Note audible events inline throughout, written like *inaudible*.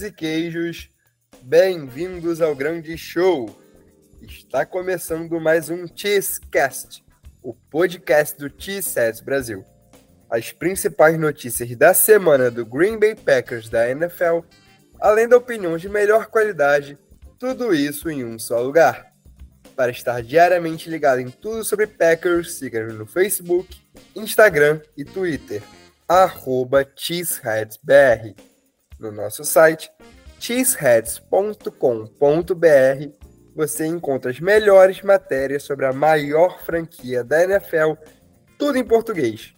E queijos, bem-vindos ao grande show! Está começando mais um Cheesecast, o podcast do Cheeseheads Brasil. As principais notícias da semana do Green Bay Packers da NFL, além da opinião de melhor qualidade, tudo isso em um só lugar. Para estar diariamente ligado em tudo sobre Packers, siga-nos no Facebook, Instagram e Twitter, arroba cheeseheadsbr. No nosso site, cheeseheads.com.br, você encontra as melhores matérias sobre a maior franquia da NFL, tudo em português.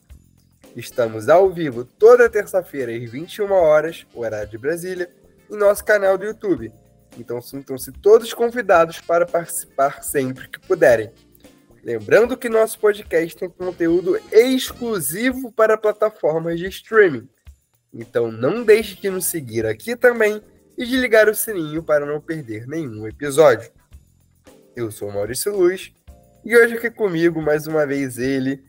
Estamos ao vivo toda terça-feira às 21 horas, horário de Brasília, em nosso canal do YouTube. Então sintam-se todos convidados para participar sempre que puderem. Lembrando que nosso podcast tem conteúdo exclusivo para plataformas de streaming. Então não deixe de nos seguir aqui também e de ligar o sininho para não perder nenhum episódio. Eu sou Maurício Luz e hoje aqui comigo mais uma vez ele,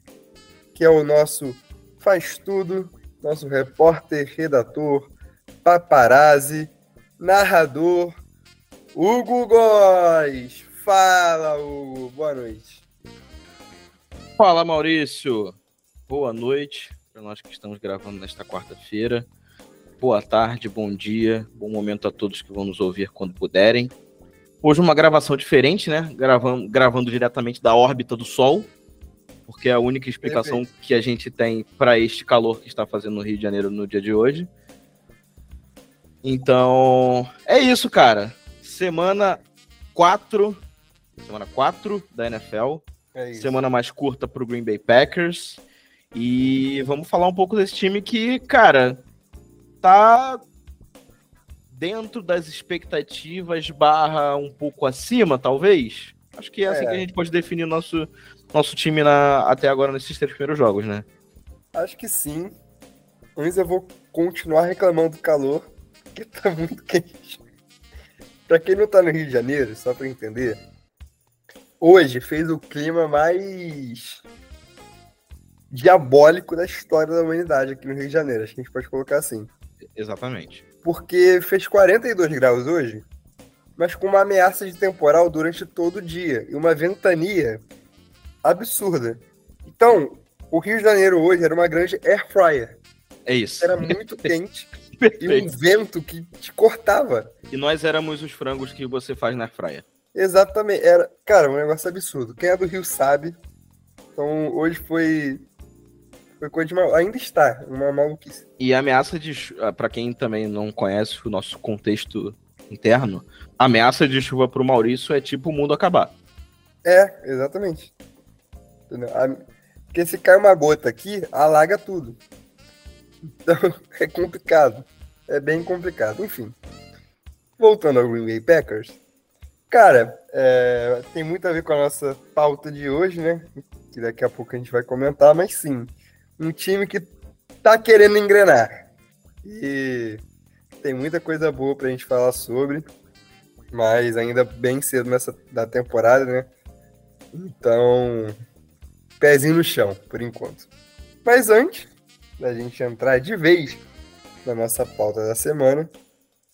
que é o nosso faz tudo, nosso repórter, redator, paparazzi, narrador, Hugo Góes. Fala, Hugo. Boa noite. Fala, Maurício. Boa noite para nós que estamos gravando nesta quarta-feira. Boa tarde, bom dia, bom momento a todos que vão nos ouvir quando puderem. Hoje uma gravação diferente, né? Gravando, gravando diretamente da órbita do Sol, porque é a única explicação Perfeito. que a gente tem para este calor que está fazendo no Rio de Janeiro no dia de hoje. Então, é isso, cara. Semana 4, semana 4 da NFL. É semana mais curta para o Green Bay Packers. E vamos falar um pouco desse time que, cara, tá dentro das expectativas, barra um pouco acima, talvez. Acho que é, assim que a gente pode definir o nosso, nosso time na, até agora nesses três primeiros jogos, né? Acho que sim. Antes eu vou continuar reclamando do calor, que tá muito *laughs* quente. pra quem não tá no Rio de Janeiro, só pra entender, hoje fez o clima mais diabólico da história da humanidade aqui no Rio de Janeiro. Acho que a gente pode colocar assim. Exatamente. Porque fez 42 graus hoje, mas com uma ameaça de temporal durante todo o dia e uma ventania absurda. Então, o Rio de Janeiro hoje era uma grande air fryer. É isso. Era *laughs* muito quente e um vento que te cortava. E nós éramos os frangos que você faz na fryer. Exatamente. Era, cara, um negócio absurdo. Quem é do Rio sabe. Então, hoje foi. Foi coisa de mal... Ainda está, uma maluquice. E a ameaça de. Ah, para quem também não conhece o nosso contexto interno, a ameaça de chuva pro Maurício é tipo o mundo acabar. É, exatamente. Porque se cai uma gota aqui, alaga tudo. Então, *laughs* é complicado. É bem complicado. Enfim. Voltando ao Green Bay Packers. Cara, é, tem muito a ver com a nossa pauta de hoje, né? Que daqui a pouco a gente vai comentar, mas sim, um time que tá querendo engrenar. E tem muita coisa boa pra gente falar sobre, mas ainda bem cedo nessa da temporada, né? Então, pezinho no chão, por enquanto. Mas antes da gente entrar de vez na nossa pauta da semana,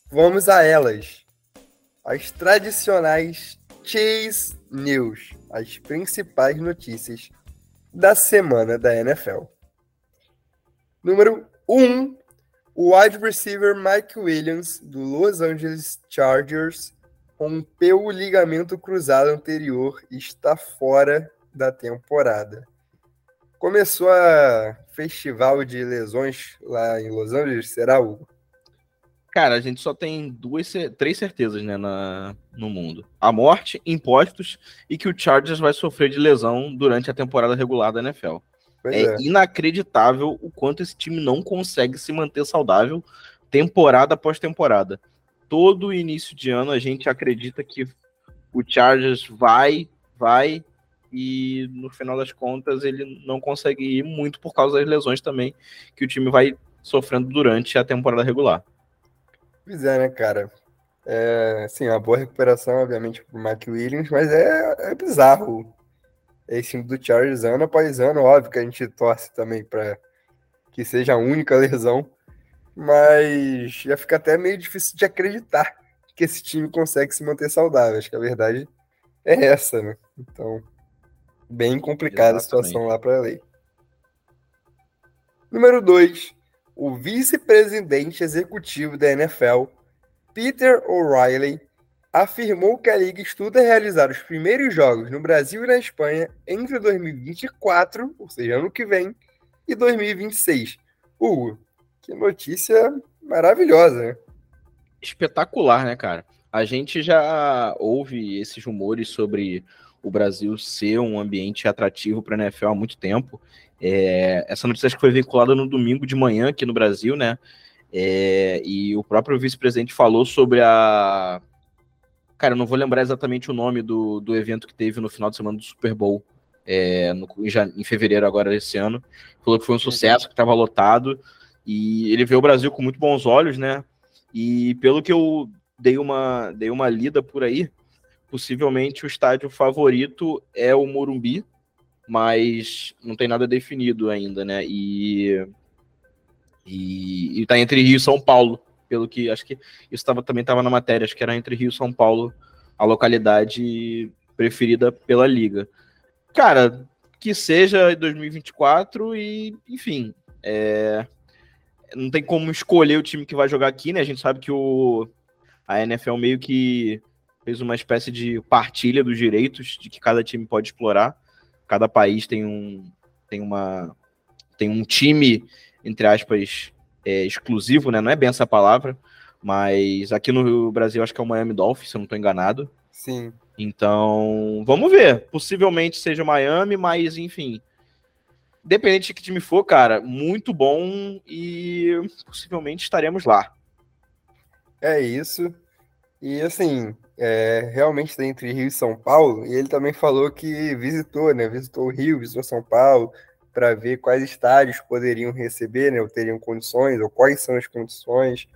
vamos a elas as tradicionais Chase News, as principais notícias da semana da NFL. Número 1, um, o wide receiver Mike Williams, do Los Angeles Chargers, rompeu o ligamento cruzado anterior e está fora da temporada. Começou a festival de lesões lá em Los Angeles, será, Hugo? Cara, a gente só tem duas, três certezas né, na, no mundo: a morte, impostos e que o Chargers vai sofrer de lesão durante a temporada regular da NFL. É, é, inacreditável o quanto esse time não consegue se manter saudável temporada após temporada. Todo início de ano a gente acredita que o Chargers vai, vai, e no final das contas ele não consegue ir muito por causa das lesões também que o time vai sofrendo durante a temporada regular. Pois é, né, cara? É, sim, uma boa recuperação, obviamente, pro Mike Williams, mas é, é bizarro esse time do Chargers ano após ano. Óbvio que a gente torce também para que seja a única *laughs* lesão, mas já fica até meio difícil de acreditar que esse time consegue se manter saudável. Acho que a verdade é essa, né? Então, bem complicada Exatamente. a situação lá para lei. Número 2. O vice-presidente executivo da NFL, Peter O'Reilly, afirmou que a liga estuda realizar os primeiros jogos no Brasil e na Espanha entre 2024, ou seja, ano que vem, e 2026. Hugo, que notícia maravilhosa, né? Espetacular, né, cara? A gente já ouve esses rumores sobre o Brasil ser um ambiente atrativo para a NFL há muito tempo. É, essa notícia acho que foi vinculada no domingo de manhã aqui no Brasil, né? É, e o próprio vice-presidente falou sobre a. Cara, eu não vou lembrar exatamente o nome do, do evento que teve no final de semana do Super Bowl, é, no, em, fevereiro agora desse ano. Falou que foi um sucesso, que estava lotado. E ele vê o Brasil com muito bons olhos, né? E pelo que eu dei uma, dei uma lida por aí, possivelmente o estádio favorito é o Morumbi, mas não tem nada definido ainda, né? E, e, e tá entre Rio e São Paulo, pelo que acho que isso tava, também estava na matéria, acho que era entre Rio e São Paulo a localidade preferida pela liga. Cara, que seja 2024 e, enfim, é, não tem como escolher o time que vai jogar aqui, né? A gente sabe que o, a NFL meio que fez uma espécie de partilha dos direitos de que cada time pode explorar. Cada país tem um, tem uma, tem um time, entre aspas, é, exclusivo, né? Não é bem essa palavra, mas aqui no Brasil acho que é o Miami Dolphins, se eu não estou enganado. Sim. Então, vamos ver. Possivelmente seja Miami, mas enfim, Independente de que time for, cara, muito bom e possivelmente estaremos lá. É isso. E assim, é, realmente entre Rio e São Paulo, e ele também falou que visitou, né? Visitou o Rio, visitou São Paulo, para ver quais estádios poderiam receber, né? Ou teriam condições, ou quais são as condições.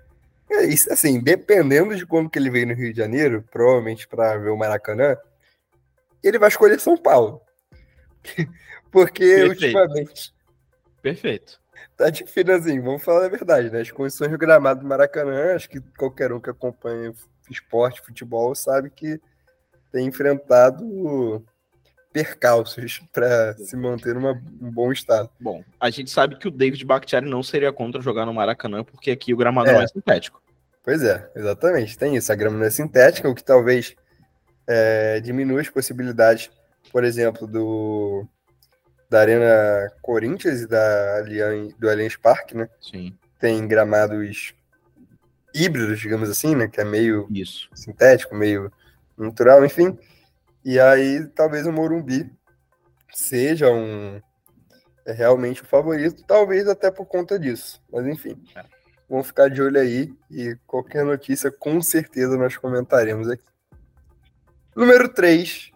É isso, assim, dependendo de quando que ele veio no Rio de Janeiro, provavelmente para ver o Maracanã, ele vai escolher São Paulo. *laughs* Porque Perfeito. ultimamente. Perfeito. Tá difícil assim, vamos falar a verdade, né? As condições do gramado do Maracanã, acho que qualquer um que acompanha esporte, futebol, sabe que tem enfrentado percalços *laughs* para se manter numa, um bom estado. Bom, a gente sabe que o David Bakhtiari não seria contra jogar no Maracanã, porque aqui o gramado é. não é sintético. Pois é, exatamente. Tem isso. A grama não é sintética, o que talvez é, diminua as possibilidades, por exemplo, do da Arena Corinthians e da Allianz, do Allianz Parque, né? Sim. Tem gramados híbridos, digamos assim, né? Que é meio Isso. sintético, meio natural, enfim. E aí talvez o Morumbi seja um é realmente o favorito, talvez até por conta disso. Mas enfim, é. vamos ficar de olho aí e qualquer notícia com certeza nós comentaremos aqui. Número 3.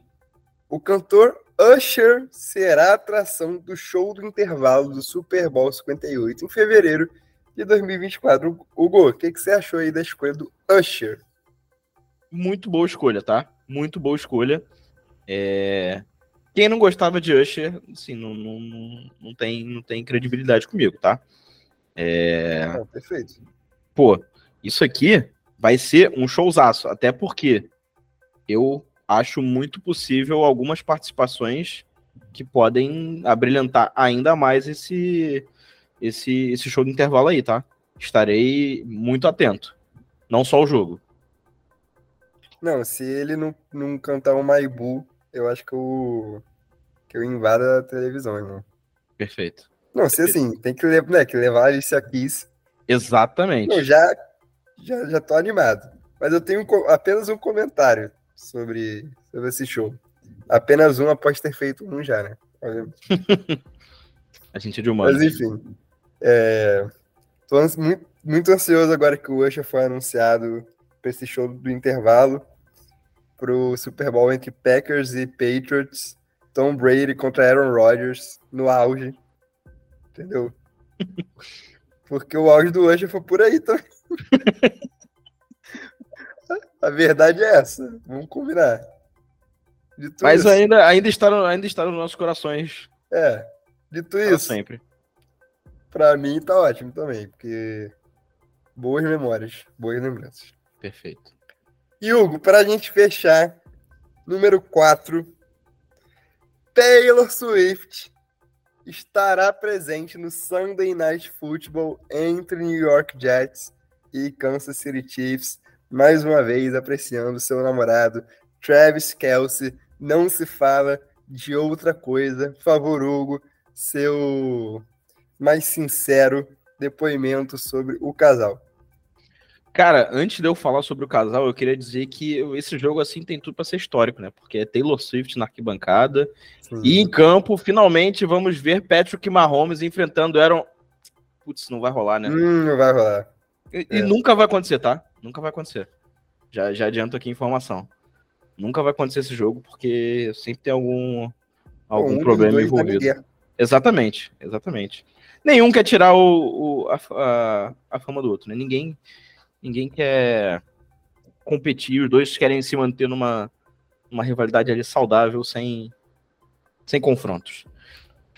O cantor Usher será a atração do show do intervalo do Super Bowl 58 em fevereiro de 2024. Hugo, o que, que você achou aí da escolha do Usher? Muito boa escolha, tá? Muito boa escolha. É... Quem não gostava de Usher, assim, não, não, não, tem, não tem credibilidade comigo, tá? É... Ah, perfeito. Pô, isso aqui vai ser um showzaço, até porque eu acho muito possível algumas participações que podem abrilhantar ainda mais esse, esse, esse show de intervalo aí, tá? Estarei muito atento. Não só o jogo. Não, se ele não, não cantar o Maibu, eu acho que eu, que eu invado a televisão, irmão. Perfeito. Não, se assim, tem que, né, que levar a Alicia Keys. Exatamente. Eu já, já, já tô animado. Mas eu tenho apenas um comentário sobre, sobre esse show. Apenas um após ter feito um já, né? *laughs* a gente é de humano. Mas enfim. É, tô muito, muito ansioso agora que o Usher foi anunciado para esse show do intervalo pro Super Bowl entre Packers e Patriots. Tom Brady contra Aaron Rodgers no auge. Entendeu? *laughs* Porque o auge do Usher foi por aí também. *laughs* A verdade é essa. Vamos combinar. Mas isso, ainda, ainda, está no, ainda está nos nossos corações. É. Dito isso. Sempre. Pra mim tá ótimo também, porque Boas memórias, boas lembranças. Perfeito. E Hugo, para a gente fechar, número 4, Taylor Swift estará presente no Sunday Night Football entre New York Jets e Kansas City Chiefs, mais uma vez apreciando seu namorado Travis Kelsey. Não se fala de outra coisa. Por favor, Hugo, seu mais sincero depoimento sobre o casal. Cara, antes de eu falar sobre o casal, eu queria dizer que esse jogo assim tem tudo para ser histórico, né? Porque é Taylor Swift na arquibancada Sim. e em campo, finalmente vamos ver Patrick Mahomes enfrentando Aaron. Putz, não vai rolar, né? Hum, não vai rolar. E, é. e, nunca vai acontecer, tá? Nunca vai acontecer. Já, já adianto aqui a informação. Nunca vai acontecer esse jogo porque sempre tem algum algum um problema envolvido. Exatamente, exatamente. Nenhum quer tirar o, o a, a, a fama do outro, né? Ninguém ninguém quer competir, os dois querem se manter numa uma rivalidade ali saudável, sem, sem confrontos.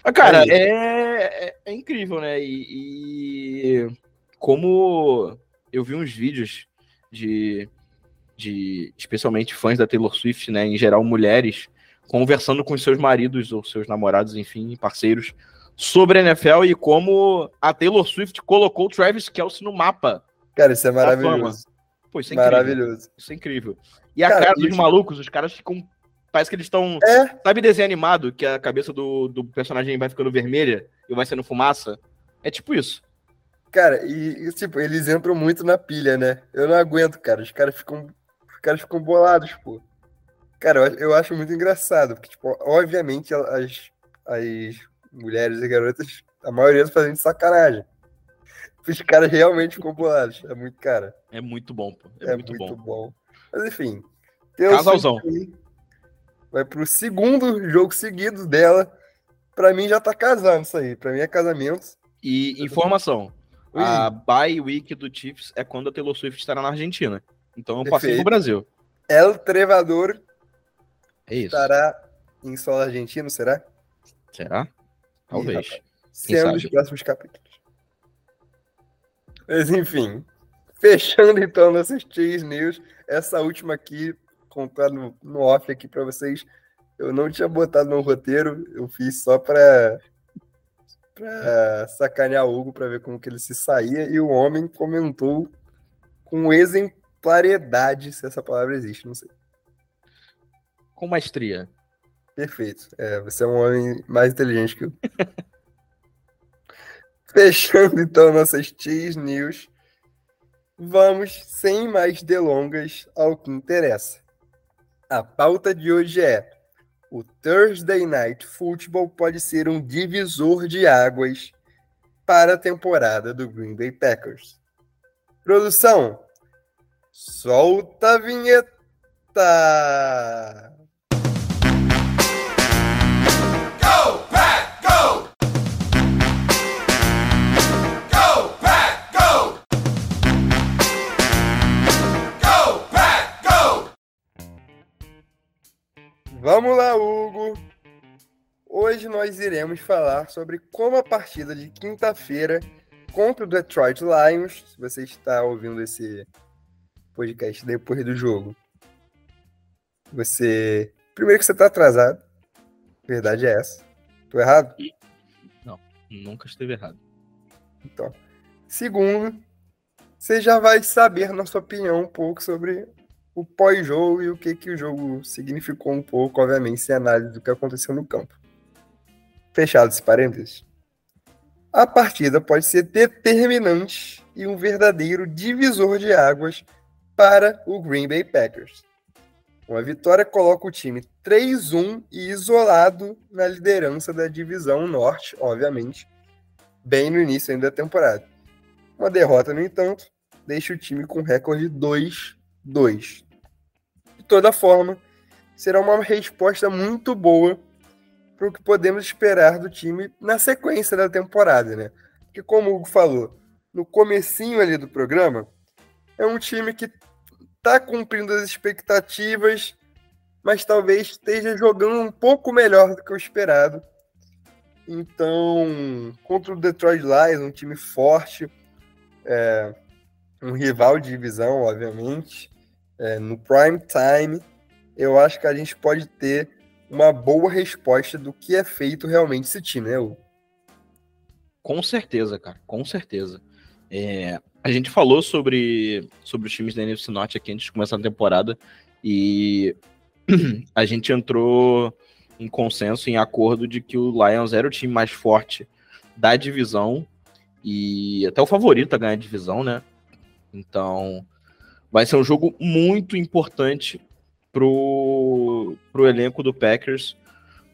Mas, cara, é, é, é, é incrível, né? E, e, como eu vi uns vídeos de, de especialmente fãs da Taylor Swift, né? Em geral, mulheres, conversando com seus maridos ou seus namorados, enfim, parceiros, sobre a NFL e como a Taylor Swift colocou o Travis Kelsey no mapa Cara, isso é maravilhoso. Pô, isso é maravilhoso. Isso é incrível. E a cara, cara dos isso... malucos, os caras ficam. Parece que eles estão. É. Sabe desenho animado que a cabeça do, do personagem vai ficando vermelha e vai sendo fumaça? É tipo isso. Cara, e, e, tipo, eles entram muito na pilha, né? Eu não aguento, cara. Os caras ficam. Os caras ficam bolados, pô. Cara, eu, eu acho muito engraçado, porque, tipo, obviamente as, as mulheres e garotas, a maioria fazem de sacanagem. Os caras realmente ficam bolados. É muito, cara. É muito bom, pô. É, é muito, muito bom. bom. Mas enfim. Casalzão. Vai pro segundo jogo seguido dela. Pra mim já tá casando isso aí. Pra mim é casamento. E informação. Ui. A bye week do Chiefs é quando a Taylor Swift estará na Argentina. Então eu passei pro Brasil. El Trevador é estará em solo argentino, será? Será? Talvez. Ih, Sendo os próximos capítulos. Mas enfim, fechando então nossas Cheese News, essa última aqui, contando no, no off aqui para vocês, eu não tinha botado no roteiro, eu fiz só para para sacanear o Hugo para ver como que ele se saía e o homem comentou com exemplaridade, se essa palavra existe, não sei. Com maestria. Perfeito. É, você é um homem mais inteligente que eu. *laughs* *laughs* Fechando então nossas Cheese News, vamos, sem mais delongas, ao que interessa. A pauta de hoje é: o Thursday Night Football pode ser um divisor de águas para a temporada do Green Bay Packers. Produção, solta a vinheta! Vamos lá, Hugo! Hoje nós iremos falar sobre como a partida de quinta-feira contra o Detroit Lions, se você está ouvindo esse podcast depois do jogo, você. Primeiro que você está atrasado. Verdade é essa. Tô errado? Não, nunca esteve errado. Então. Segundo, você já vai saber nossa opinião um pouco sobre o pós-jogo e o que, que o jogo significou um pouco, obviamente, sem análise do que aconteceu no campo. Fechado esse parênteses. A partida pode ser determinante e um verdadeiro divisor de águas para o Green Bay Packers. Uma vitória coloca o time 3-1 e isolado na liderança da divisão norte, obviamente, bem no início ainda da temporada. Uma derrota, no entanto, deixa o time com recorde 2 2. De toda forma, será uma resposta muito boa para o que podemos esperar do time na sequência da temporada, né? Porque como o Hugo falou, no comecinho ali do programa, é um time que está cumprindo as expectativas, mas talvez esteja jogando um pouco melhor do que o esperado. Então, contra o Detroit Lions, um time forte, é, um rival de divisão, obviamente, é, no prime time, eu acho que a gente pode ter uma boa resposta do que é feito realmente esse time, né? Hugo? Com certeza, cara, com certeza. É, a gente falou sobre, sobre os times da NFC Norte aqui antes de começar a temporada e *clears throat* a gente entrou em consenso, em acordo de que o Lions era o time mais forte da divisão e até o favorito a ganhar a divisão, né? Então, vai ser um jogo muito importante pro, pro elenco do Packers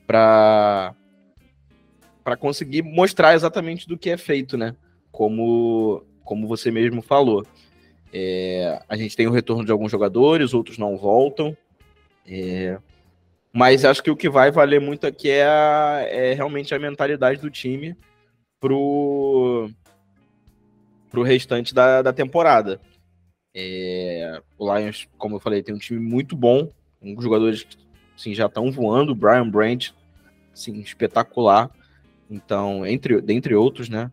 para para conseguir mostrar exatamente do que é feito, né? Como, como você mesmo falou. É, a gente tem o retorno de alguns jogadores, outros não voltam. É, mas acho que o que vai valer muito aqui é, a, é realmente a mentalidade do time pro, pro restante da, da temporada. É, o Lions, como eu falei, tem um time muito bom, os jogadores assim, já estão voando, o Brian Brandt, assim, espetacular. Então, entre, dentre outros, né?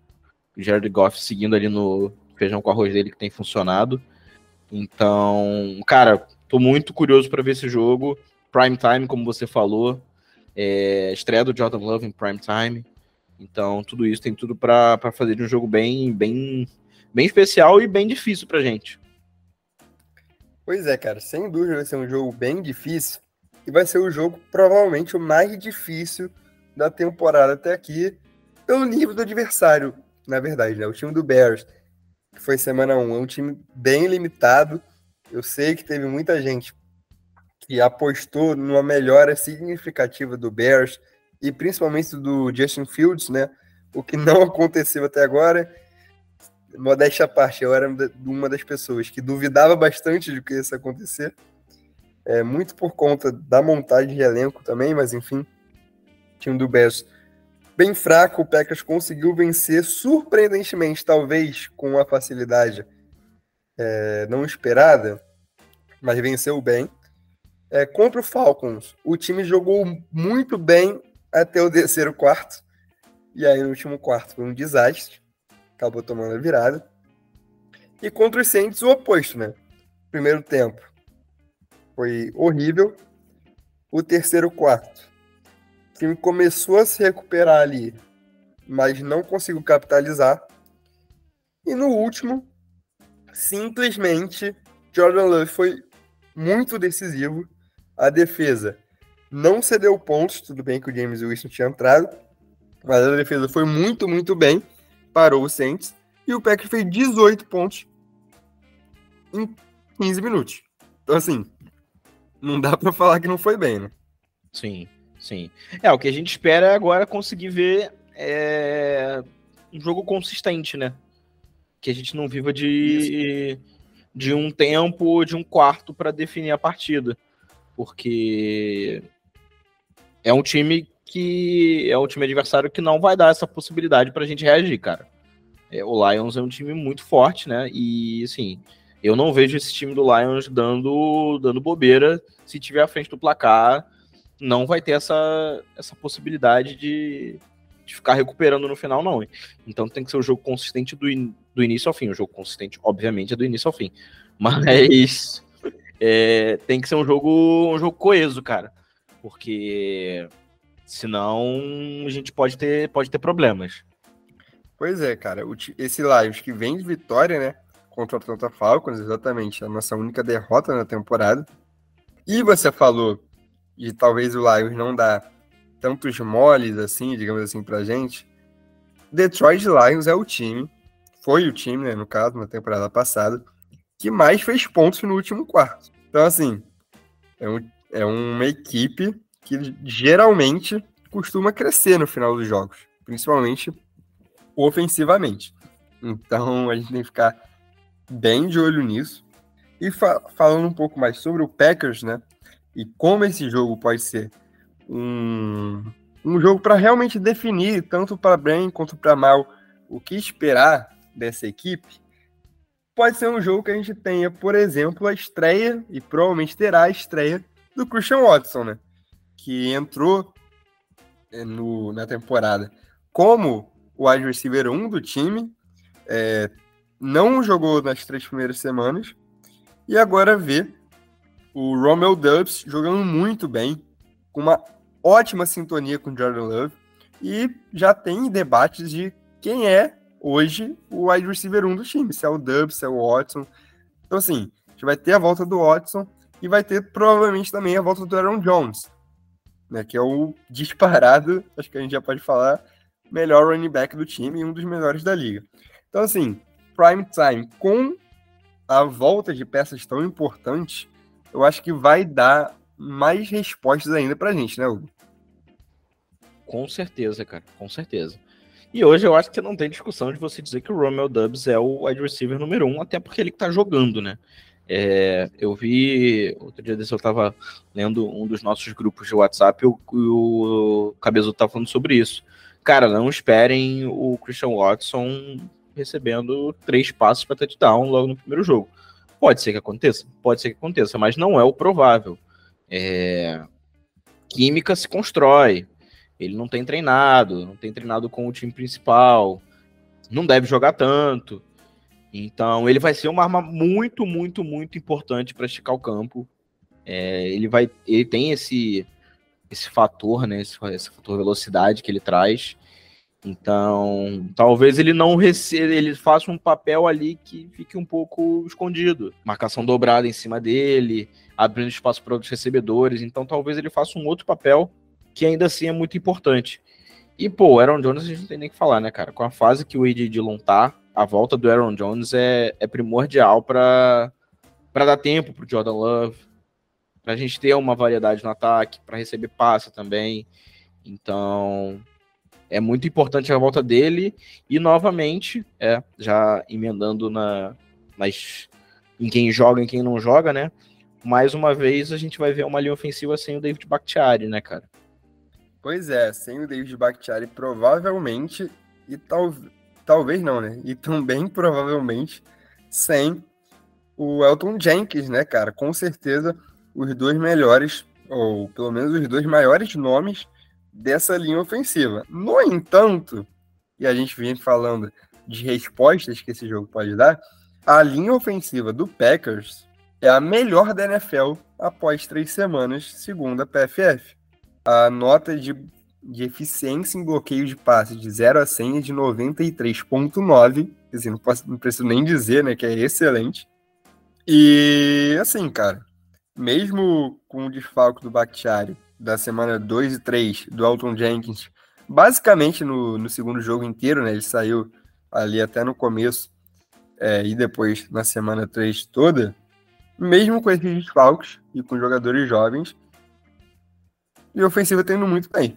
O Jared Goff seguindo ali no feijão com arroz dele que tem funcionado. Então, cara, tô muito curioso para ver esse jogo. Prime time, como você falou. É, estreia do Jordan Love em prime time. Então, tudo isso tem tudo para fazer de um jogo bem, bem, bem especial e bem difícil pra gente. Pois é, cara, sem dúvida vai ser um jogo bem difícil e vai ser o jogo provavelmente o mais difícil da temporada até aqui, pelo nível do adversário, na verdade, né? O time do Bears, que foi semana 1, é um time bem limitado. Eu sei que teve muita gente que apostou numa melhora significativa do Bears e principalmente do Justin Fields, né? O que não *laughs* aconteceu até agora. Modéstia à parte, eu era uma das pessoas que duvidava bastante de que isso acontecer. É, muito por conta da montagem de elenco também, mas enfim, time do Bears bem fraco, o Packers conseguiu vencer surpreendentemente, talvez com uma facilidade é, não esperada, mas venceu bem. É, contra o Falcons, o time jogou muito bem até o terceiro quarto, e aí no último quarto foi um desastre, acabou tomando a virada. E contra os Saints, o oposto, né? Primeiro tempo foi horrível, o terceiro quarto o time começou a se recuperar ali, mas não conseguiu capitalizar. E no último, simplesmente, Jordan Love foi muito decisivo. A defesa não cedeu pontos, tudo bem que o James Wilson tinha entrado, mas a defesa foi muito, muito bem, parou o Saints, e o Packers fez 18 pontos em 15 minutos. Então, assim, não dá para falar que não foi bem, né? Sim. Sim. É, o que a gente espera é agora conseguir ver é, um jogo consistente, né? Que a gente não viva de, de um tempo, de um quarto para definir a partida. Porque é um time que é um time adversário que não vai dar essa possibilidade para a gente reagir, cara. É, o Lions é um time muito forte, né? E assim, eu não vejo esse time do Lions dando, dando bobeira se tiver à frente do placar não vai ter essa, essa possibilidade de, de ficar recuperando no final, não. Então tem que ser um jogo consistente do, in, do início ao fim. O jogo consistente, obviamente, é do início ao fim. *laughs* Mas é, tem que ser um jogo, um jogo coeso, cara. Porque senão a gente pode ter, pode ter problemas. Pois é, cara. Esse Lions que vem de vitória, né? Contra o Atlanta Falcons, exatamente. A nossa única derrota na temporada. E você falou de talvez o Lions não dar tantos moles assim, digamos assim, pra gente, Detroit Lions é o time, foi o time, né, no caso, na temporada passada, que mais fez pontos no último quarto. Então, assim, é, um, é uma equipe que geralmente costuma crescer no final dos jogos, principalmente ofensivamente. Então, a gente tem que ficar bem de olho nisso. E fa falando um pouco mais sobre o Packers, né? e como esse jogo pode ser um, um jogo para realmente definir, tanto para bem quanto para mal, o que esperar dessa equipe, pode ser um jogo que a gente tenha, por exemplo, a estreia, e provavelmente terá a estreia, do Christian Watson, né? Que entrou é, no, na temporada como o wide receiver 1 do time, é, não jogou nas três primeiras semanas, e agora vê o Romeo Dubs jogando muito bem, com uma ótima sintonia com Jordan Love, e já tem debates de quem é hoje o wide receiver 1 do time, se é o Dubs, se é o Watson. Então, assim, a gente vai ter a volta do Watson e vai ter provavelmente também a volta do Aaron Jones, né, que é o disparado, *laughs* acho que a gente já pode falar, melhor running back do time e um dos melhores da liga. Então, assim, prime time com a volta de peças tão importantes, eu acho que vai dar mais respostas ainda pra gente, né, Hugo? Com certeza, cara, com certeza. E hoje eu acho que não tem discussão de você dizer que o Romeo Dubs é o wide receiver número um, até porque ele tá jogando, né? É, eu vi, outro dia desse eu tava lendo um dos nossos grupos de WhatsApp e o, o Cabezo tava falando sobre isso. Cara, não esperem o Christian Watson recebendo três passos para touchdown logo no primeiro jogo. Pode ser que aconteça? Pode ser que aconteça, mas não é o provável. É... Química se constrói. Ele não tem treinado, não tem treinado com o time principal, não deve jogar tanto. Então, ele vai ser uma arma muito, muito, muito importante para esticar o campo. É, ele vai, ele tem esse esse fator, né, esse, esse fator velocidade que ele traz. Então, talvez ele não receba, ele faça um papel ali que fique um pouco escondido. Marcação dobrada em cima dele, abrindo espaço para outros recebedores. Então, talvez ele faça um outro papel que ainda assim é muito importante. E, pô, Aaron Jones a gente não tem nem que falar, né, cara? Com a fase que o AJ Dillon tá, a volta do Aaron Jones é, é primordial para dar tempo pro Jordan Love, pra gente ter uma variedade no ataque, para receber passe também. Então, é muito importante a volta dele e novamente, é, já emendando na nas em quem joga e quem não joga, né? Mais uma vez a gente vai ver uma linha ofensiva sem o David Bakhtiari, né, cara? Pois é, sem o David Bakhtiari provavelmente e tal, talvez não, né? E também *laughs* provavelmente sem o Elton Jenkins, né, cara? Com certeza os dois melhores ou pelo menos os dois maiores nomes dessa linha ofensiva. No entanto, e a gente vem falando de respostas que esse jogo pode dar, a linha ofensiva do Packers é a melhor da NFL após três semanas, segundo a PFF. A nota de, de eficiência em bloqueio de passe de 0 a 100 é de 93,9. Assim, não, posso, não preciso nem dizer né, que é excelente. E assim, cara, mesmo com o desfalque do Bakhtiari da semana 2 e 3 do Alton Jenkins, basicamente no, no segundo jogo inteiro, né? Ele saiu ali até no começo é, e depois na semana 3 toda, mesmo com esses desfalques e com jogadores jovens, e ofensiva tá indo muito bem.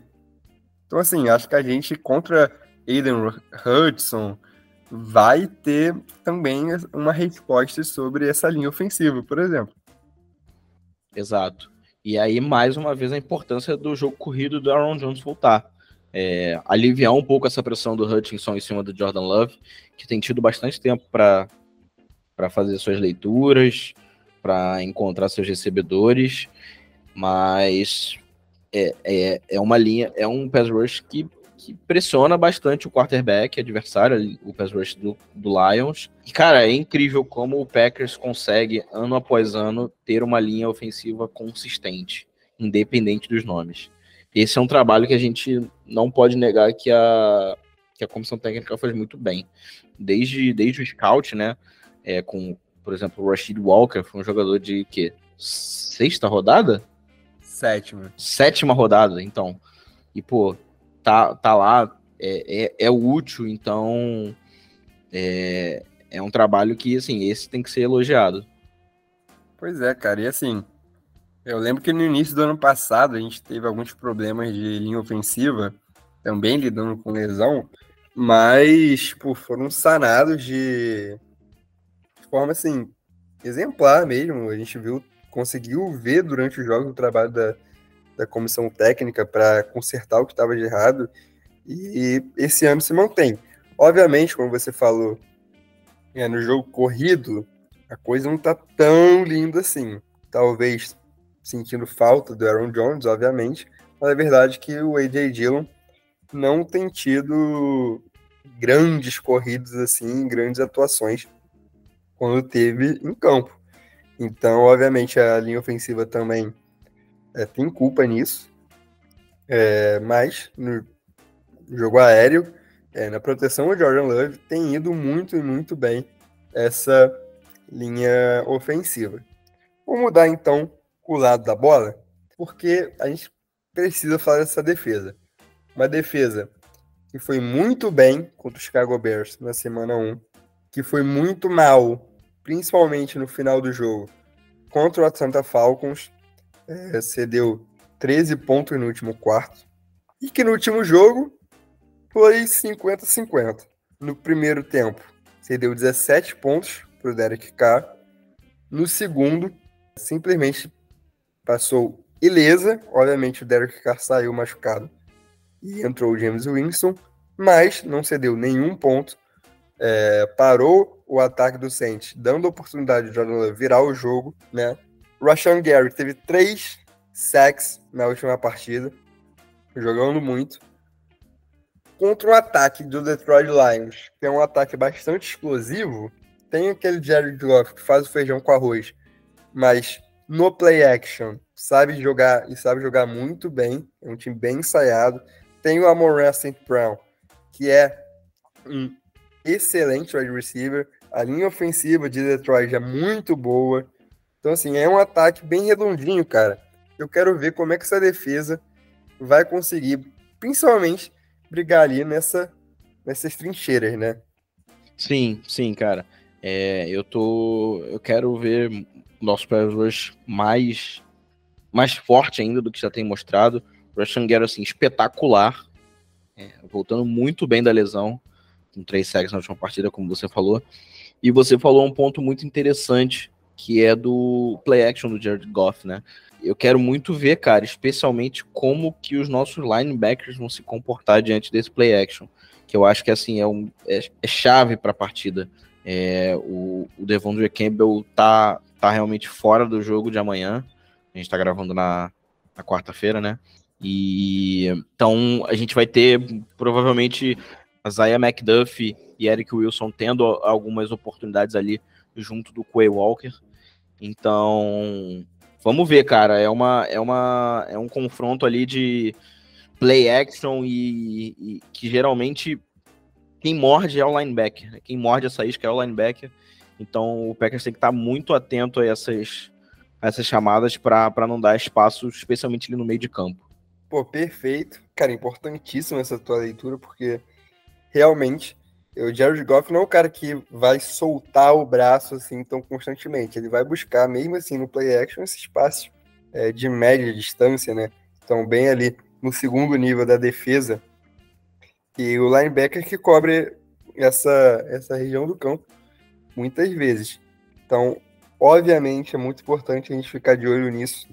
Então, assim, acho que a gente contra Aiden Hudson vai ter também uma resposta sobre essa linha ofensiva, por exemplo. Exato. E aí, mais uma vez, a importância do jogo corrido do Aaron Jones voltar. É, aliviar um pouco essa pressão do Hutchinson em cima do Jordan Love, que tem tido bastante tempo para fazer suas leituras, para encontrar seus recebedores, mas é, é, é uma linha, é um pass rush que que pressiona bastante o quarterback adversário, o pass rush do, do Lions. E, cara, é incrível como o Packers consegue, ano após ano, ter uma linha ofensiva consistente, independente dos nomes. Esse é um trabalho que a gente não pode negar que a, que a comissão técnica faz muito bem. Desde, desde o scout, né? É, com, por exemplo, o Rashid Walker, foi um jogador de que sexta rodada? Sétima. Sétima rodada, então. E, pô, tá, tá lá, é, é, é útil, então é, é um trabalho que, assim, esse tem que ser elogiado. Pois é, cara, e assim, eu lembro que no início do ano passado a gente teve alguns problemas de linha ofensiva, também lidando com lesão, mas, tipo, foram sanados de, de forma, assim, exemplar mesmo. A gente viu, conseguiu ver durante o jogo o trabalho da, da comissão técnica para consertar o que estava de errado. E esse ano se mantém. Obviamente, como você falou, é, no jogo corrido, a coisa não está tão linda assim. Talvez sentindo falta do Aaron Jones, obviamente, mas é verdade que o AJ Dillon não tem tido grandes corridas assim, grandes atuações quando teve em campo. Então, obviamente, a linha ofensiva também é, tem culpa nisso. É, mas no jogo aéreo, é, na proteção, o Jordan Love tem ido muito e muito bem essa linha ofensiva. Vou mudar então o lado da bola, porque a gente precisa falar dessa defesa. Uma defesa que foi muito bem contra o Chicago Bears na semana 1, que foi muito mal, principalmente no final do jogo, contra o Atlanta Falcons, é, cedeu 13 pontos no último quarto, e que no último jogo foi 50-50. No primeiro tempo, cedeu 17 pontos para o Derek Carr. No segundo, simplesmente passou ilesa. Obviamente, o Derek Carr saiu machucado e entrou o James Winston, mas não cedeu nenhum ponto. É, parou o ataque do Saints, dando a oportunidade de Jordan Love virar o jogo, né? Rashan Gary teve três sacks na última partida, jogando muito. Contra o ataque do Detroit Lions, que é um ataque bastante explosivo, tem aquele Jared Goff que faz o feijão com arroz, mas no play action sabe jogar e sabe jogar muito bem, é um time bem ensaiado. Tem o Amon St. Brown, que é um excelente wide receiver. A linha ofensiva de Detroit é muito boa. Então, assim, é um ataque bem redondinho, cara. Eu quero ver como é que essa defesa vai conseguir, principalmente, brigar ali nessa, nessas trincheiras, né? Sim, sim, cara. É, eu tô. Eu quero ver nosso rush mais, mais forte ainda do que já tem mostrado. O Gary, assim, espetacular. É, voltando muito bem da lesão. Com três sacks na última partida, como você falou. E você falou um ponto muito interessante, que é do play action do Jared Goff, né? Eu quero muito ver, cara, especialmente como que os nossos linebackers vão se comportar diante desse play action, que eu acho que assim é, um, é, é chave para a partida. É, o, o Devondre Campbell tá, tá realmente fora do jogo de amanhã. A gente tá gravando na, na quarta-feira, né? E então a gente vai ter provavelmente Zaya McDuff e Eric Wilson tendo algumas oportunidades ali junto do Quay Walker. Então, vamos ver, cara. É, uma, é, uma, é um confronto ali de play action e, e que geralmente quem morde é o linebacker. Né? Quem morde essa isca é o linebacker. Então o Packers tem que estar muito atento a essas, a essas chamadas para não dar espaço, especialmente ali no meio de campo. Pô, perfeito. Cara, importantíssima essa tua leitura, porque realmente o Jared Goff não é o cara que vai soltar o braço assim tão constantemente. Ele vai buscar, mesmo assim, no play action, esse espaço é, de média distância, né? Então, bem ali no segundo nível da defesa. E o linebacker que cobre essa, essa região do campo muitas vezes. Então, obviamente, é muito importante a gente ficar de olho nisso.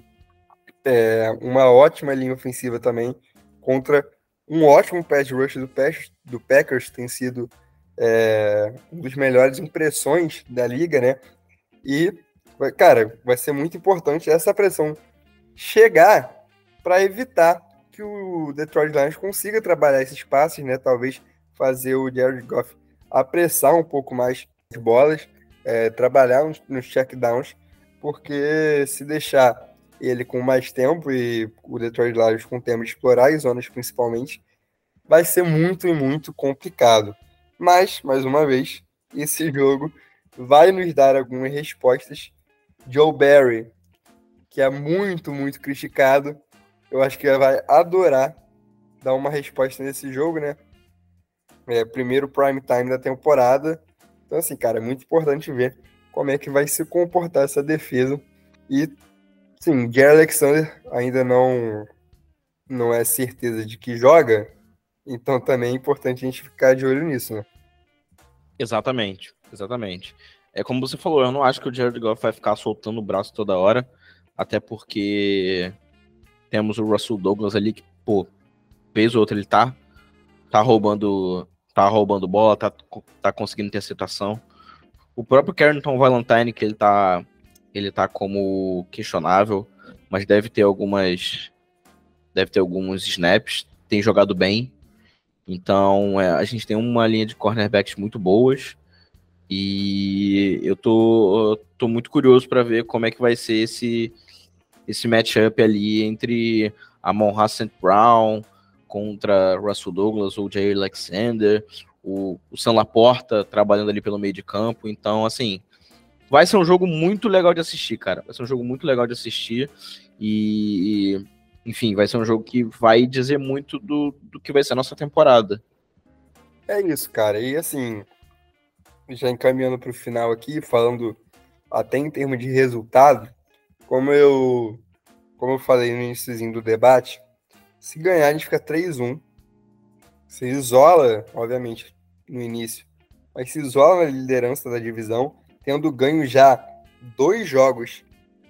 É uma ótima linha ofensiva também contra um ótimo pass rush do, pass, do Packers, tem sido é, um dos melhores impressões da liga, né? E, cara, vai ser muito importante essa pressão chegar para evitar que o Detroit Lions consiga trabalhar esses passes, né? Talvez fazer o Jared Goff apressar um pouco mais as bolas, é, trabalhar nos, nos checkdowns, porque se deixar ele com mais tempo e o Detroit Lions com tempo de explorar as zonas principalmente, vai ser muito e muito complicado. Mas, mais uma vez, esse jogo vai nos dar algumas respostas. Joe Barry, que é muito, muito criticado, eu acho que vai adorar dar uma resposta nesse jogo, né? É, primeiro prime time da temporada. Então, assim, cara, é muito importante ver como é que vai se comportar essa defesa. E, sim, Jerry Alexander ainda não, não é certeza de que joga, então também é importante a gente ficar de olho nisso, né? Exatamente, exatamente. É como você falou, eu não acho que o Jared Goff vai ficar soltando o braço toda hora, até porque temos o Russell Douglas ali que, pô, vez ou outra ele tá, tá roubando, tá roubando bola, tá, tá conseguindo interceptação. O próprio Carrington Valentine, que ele tá, ele tá como questionável, mas deve ter algumas, deve ter alguns snaps, tem jogado bem. Então, é, a gente tem uma linha de cornerbacks muito boas. E eu tô, tô muito curioso para ver como é que vai ser esse, esse matchup ali entre Amon Hassan Brown contra Russell Douglas ou Jair Alexander, o, o Sam Laporta trabalhando ali pelo meio de campo. Então, assim, vai ser um jogo muito legal de assistir, cara. Vai ser um jogo muito legal de assistir. E, enfim, vai ser um jogo que vai dizer muito do, do que vai ser a nossa temporada. É isso, cara. E assim, já encaminhando para o final aqui, falando até em termos de resultado, como eu, como eu falei no início do debate, se ganhar a gente fica 3-1. Se isola, obviamente, no início, mas se isola na liderança da divisão, tendo ganho já dois jogos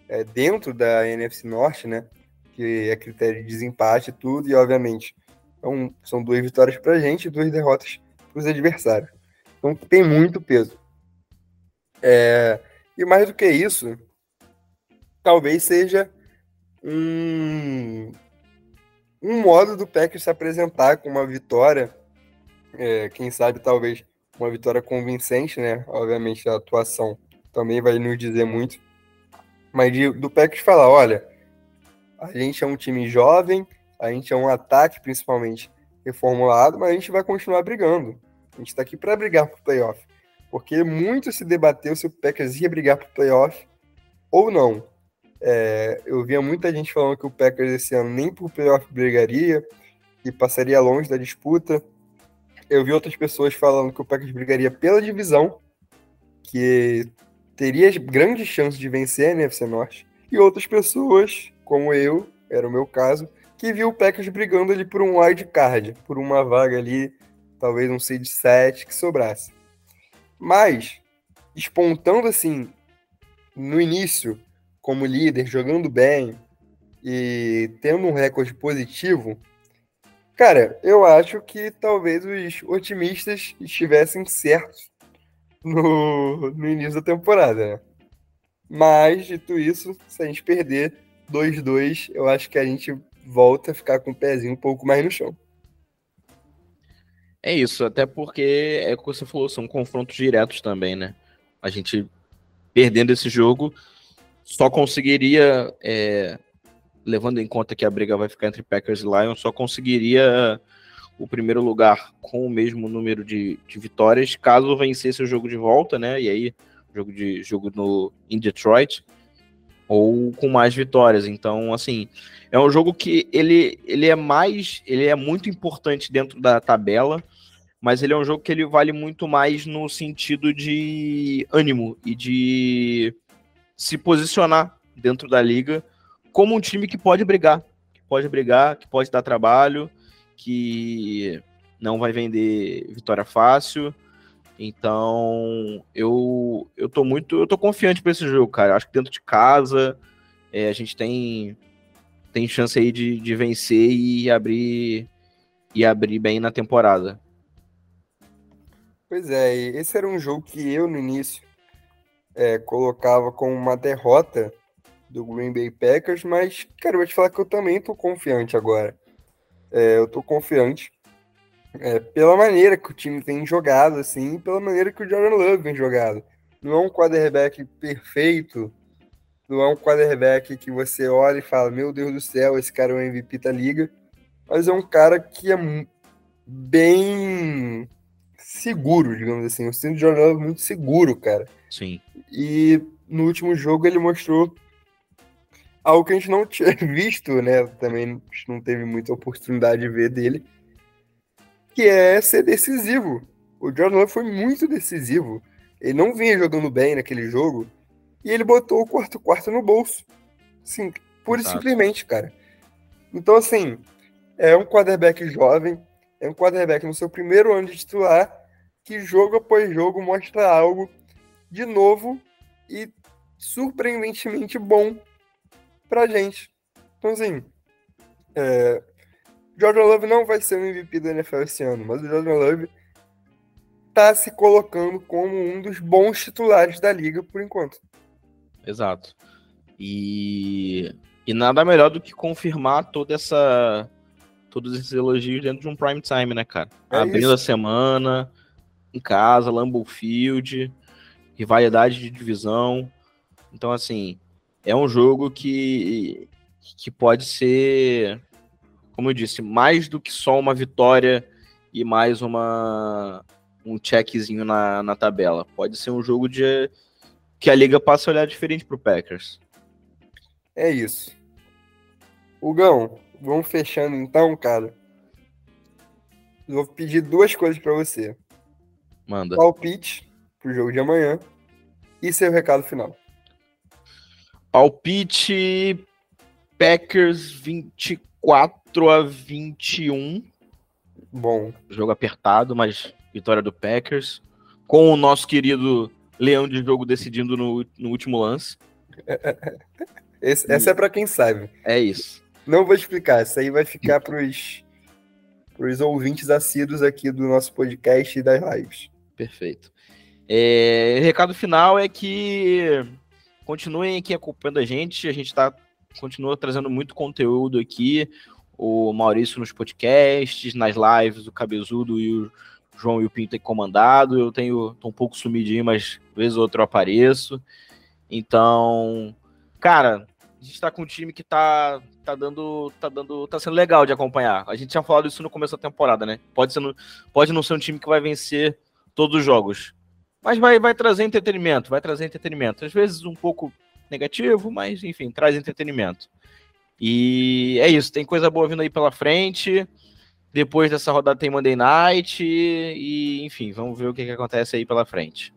é, dentro da NFC Norte, né? Que é critério de desempate e tudo, e obviamente então, são duas vitórias para a gente e duas derrotas para os adversários. Então tem muito peso. É, e mais do que isso, talvez seja um, um modo do Packers se apresentar com uma vitória, é, quem sabe talvez uma vitória convincente, né? Obviamente a atuação também vai nos dizer muito. Mas de, do Packers falar, olha, a gente é um time jovem, a gente é um ataque principalmente reformulado, mas a gente vai continuar brigando. A gente está aqui para brigar por playoff. Porque muito se debateu se o Packers ia brigar por playoff ou não. É, eu via muita gente falando que o Packers esse ano nem por playoff brigaria e passaria longe da disputa. Eu vi outras pessoas falando que o Packers brigaria pela divisão, que teria grandes chances de vencer a NFC Norte. E outras pessoas, como eu, era o meu caso, que viu o Packers brigando ali por um wild card, por uma vaga ali talvez um seed 7 que sobrasse. Mas, espontando assim, no início, como líder, jogando bem e tendo um recorde positivo, cara, eu acho que talvez os otimistas estivessem certos no, no início da temporada, né? Mas, dito isso, se a gente perder 2-2, eu acho que a gente volta a ficar com o pezinho um pouco mais no chão. É isso, até porque é o que você falou, são confrontos diretos também, né? A gente perdendo esse jogo só conseguiria, é, levando em conta que a briga vai ficar entre Packers e Lions, só conseguiria o primeiro lugar com o mesmo número de, de vitórias caso vencesse o jogo de volta, né? E aí, jogo de jogo no em Detroit ou com mais vitórias. Então, assim, é um jogo que ele, ele é mais, ele é muito importante dentro da tabela, mas ele é um jogo que ele vale muito mais no sentido de ânimo e de se posicionar dentro da liga como um time que pode brigar, que pode brigar, que pode dar trabalho, que não vai vender vitória fácil. Então, eu eu tô muito, eu tô confiante para esse jogo, cara. Acho que dentro de casa é, a gente tem tem chance aí de, de vencer e abrir e abrir bem na temporada. Pois é, esse era um jogo que eu no início é, colocava como uma derrota do Green Bay Packers, mas, cara, eu vou te falar que eu também tô confiante agora. É, eu tô confiante é, pela maneira que o time tem jogado, assim, pela maneira que o Jordan Love vem jogado. Não é um quarterback perfeito, não é um quarterback que você olha e fala, meu Deus do céu, esse cara é o MVP da liga, mas é um cara que é bem seguro, digamos assim. O Cindy Jordan é muito seguro, cara. Sim. E no último jogo ele mostrou algo que a gente não tinha *laughs* visto, né? Também não teve muita oportunidade de ver dele, que é ser decisivo. O Jordan Love foi muito decisivo. Ele não vinha jogando bem naquele jogo e ele botou o quarto quarto no bolso. Sim, pura e simplesmente, cara. Então, assim, é um quarterback jovem, é um quarterback no seu primeiro ano de titular que jogo após jogo mostra algo de novo e surpreendentemente bom pra gente. Então, assim, é, Jordan Love não vai ser o MVP da NFL esse ano, mas o Jordan Love tá se colocando como um dos bons titulares da liga por enquanto. Exato. E, e nada melhor do que confirmar toda essa todos esses elogios dentro de um prime time, né, cara? É Abrindo a semana, em casa, Lambeau Field, rivalidade de divisão. Então, assim, é um jogo que, que pode ser, como eu disse, mais do que só uma vitória e mais uma um checkzinho na, na tabela. Pode ser um jogo de que a liga passa a olhar diferente pro Packers. É isso. Hugão, vamos fechando então, cara. Vou pedir duas coisas para você. Manda. Palpite pro jogo de amanhã e seu recado final. Palpite Packers 24 a 21. Bom. Jogo apertado, mas vitória do Packers. Com o nosso querido leão de jogo decidindo no, no último lance. *laughs* Esse, essa é para quem sabe. É isso. Não vou explicar, isso aí vai ficar para os ouvintes assíduos aqui do nosso podcast e das lives. Perfeito. É, recado final é que continuem aqui acompanhando a gente. A gente está continua trazendo muito conteúdo aqui. O Maurício nos podcasts, nas lives, o Cabezudo e o João e o Pinto têm comandado. Eu tenho tô um pouco sumidinho, mas vez ou outra eu apareço. Então, cara, a gente tá com um time que tá, tá dando. tá dando. tá sendo legal de acompanhar. A gente tinha falado isso no começo da temporada, né? Pode, ser pode não ser um time que vai vencer todos os jogos. Mas vai, vai trazer entretenimento, vai trazer entretenimento. Às vezes um pouco negativo, mas enfim, traz entretenimento. E é isso, tem coisa boa vindo aí pela frente. Depois dessa rodada tem Monday Night e, enfim, vamos ver o que, que acontece aí pela frente.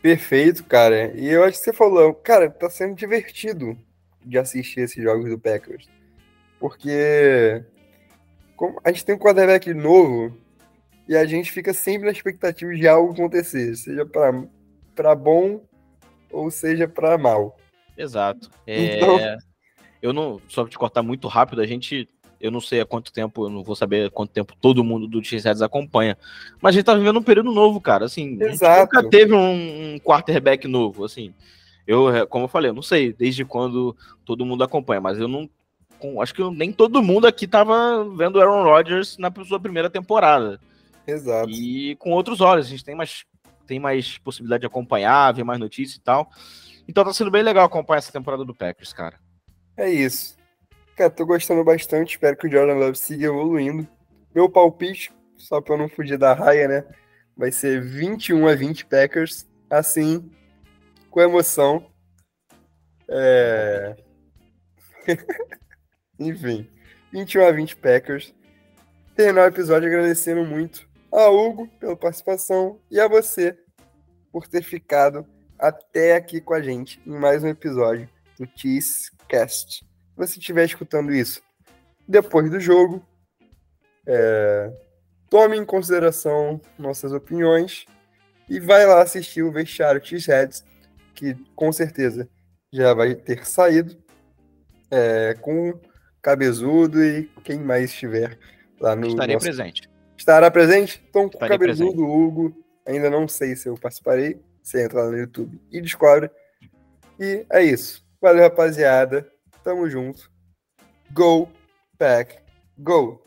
Perfeito, cara. E eu acho que você falou, cara, tá sendo divertido de assistir esses jogos do Packers. Porque a gente tem um quarterback novo e a gente fica sempre na expectativa de algo acontecer, seja para bom ou seja para mal. Exato. É... Então... Eu não, só te cortar muito rápido, a gente eu não sei há quanto tempo, eu não vou saber quanto tempo todo mundo do X-Heads acompanha. Mas a gente tá vivendo um período novo, cara. Assim, Exato. nunca teve um, um quarterback novo, assim. Eu, é, como eu falei, eu não sei desde quando todo mundo acompanha, mas eu não. Acho que nem todo mundo aqui tava vendo Aaron Rodgers na sua primeira temporada. Exato. E com outros olhos, a gente tem mais, tem mais possibilidade de acompanhar, ver mais notícias e tal. Então tá sendo bem legal acompanhar essa temporada do Packers, cara. É isso. Cara, tô gostando bastante. Espero que o Jordan Love siga evoluindo. Meu palpite, só pra eu não fugir da raia, né? Vai ser 21 a 20 Packers. Assim, com emoção. É... *laughs* Enfim, 21 a 20 Packers. Terminar o episódio agradecendo muito a Hugo pela participação e a você por ter ficado até aqui com a gente em mais um episódio do Cheesecast você estiver escutando isso depois do jogo, é, tome em consideração nossas opiniões e vai lá assistir o vestiário X-Heads, que com certeza já vai ter saído, é, com Cabezudo e quem mais estiver lá no. Estarei nosso... presente. Estará presente? Então, com Cabezudo, presente. Hugo, ainda não sei se eu participarei. Você entra lá no YouTube e descobre. E é isso. Valeu, rapaziada. Tamo junto. Go, pack, go.